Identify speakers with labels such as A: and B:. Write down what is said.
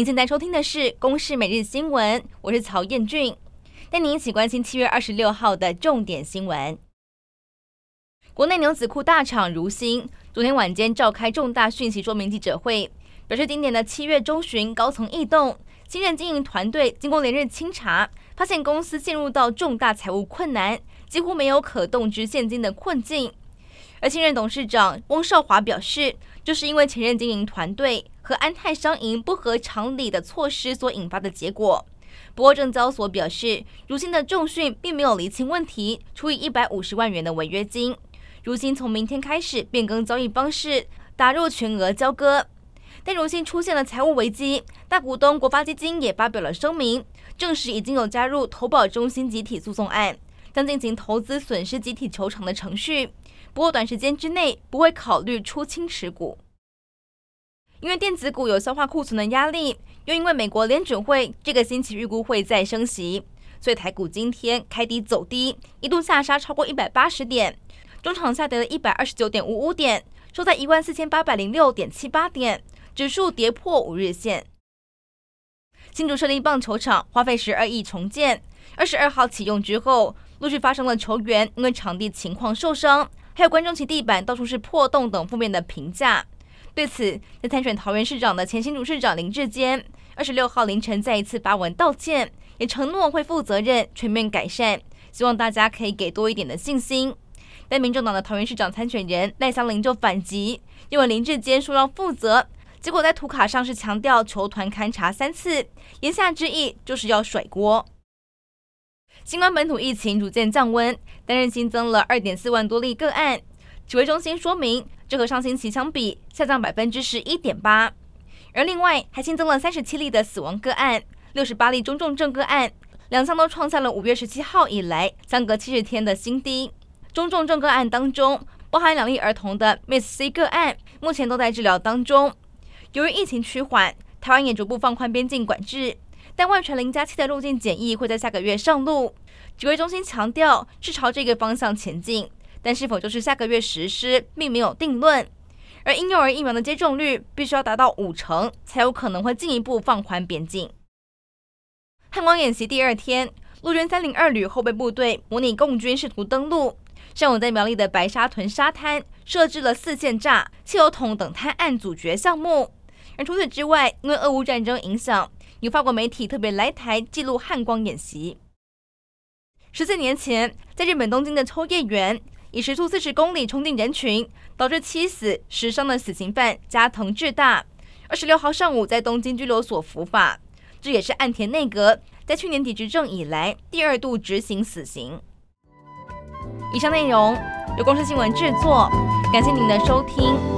A: 您现在收听的是《公视每日新闻》，我是曹彦俊，带您一起关心七月二十六号的重点新闻。国内牛仔裤大厂如新昨天晚间召开重大讯息说明记者会，表示今年的七月中旬高层异动，新任经营团队经过连日清查，发现公司陷入到重大财务困难，几乎没有可动之现金的困境。而新任董事长翁少华表示，就是因为前任经营团队和安泰商银不合常理的措施所引发的结果。不过，证交所表示，如今的重讯并没有厘清问题，处以一百五十万元的违约金。如今从明天开始变更交易方式，打入全额交割。但如今出现了财务危机，大股东国发基金也发表了声明，证实已经有加入投保中心集体诉讼案，将进行投资损失集体求偿的程序。不过，短时间之内不会考虑出清持股，因为电子股有消化库存的压力，又因为美国联准会这个星期预估会再升息，所以台股今天开低走低，一度下杀超过一百八十点，中场下跌了一百二十九点五五点，收在一万四千八百零六点七八点，指数跌破五日线。新竹设立棒球场花费十二亿重建，二十二号启用之后，陆续发生了球员因为场地情况受伤。还有观众席地板到处是破洞等负面的评价。对此，在参选桃园市长的前新竹市长林志坚，二十六号凌晨再一次发文道歉，也承诺会负责任、全面改善，希望大家可以给多一点的信心。但民众党的桃园市长参选人赖香伶就反击，因为林志坚说要负责，结果在图卡上是强调球团勘察三次，言下之意就是要甩锅。新冠本土疫情逐渐降温，单日新增了二点四万多例个案。指挥中心说明，这和上星期相比下降百分之十一点八。而另外还新增了三十七例的死亡个案，六十八例中重症个案，两项都创下了五月十七号以来相隔七十天的新低。中重症个案当中，包含两例儿童的 Miss C 个案，目前都在治疗当中。由于疫情趋缓，台湾也逐步放宽边境管制。但外传零加七的入境检疫会在下个月上路，指挥中心强调是朝这个方向前进，但是否就是下个月实施，并没有定论。而婴幼儿疫苗的接种率必须要达到五成，才有可能会进一步放宽边境。汉光演习第二天，陆军三零二旅后备部队模拟共军试图登陆，上午在苗栗的白沙屯沙滩设置了四线炸、汽油桶等滩岸阻绝项目。而除此之外，因为俄乌战争影响。有法国媒体特别来台记录汉光演习。十四年前，在日本东京的秋叶原，以时速四十公里冲进人群，导致七死十伤的死刑犯加藤智大，二十六号上午在东京拘留所伏法。这也是岸田内阁在去年底执政以来第二度执行死刑。以上内容由公司新闻制作，感谢您的收听。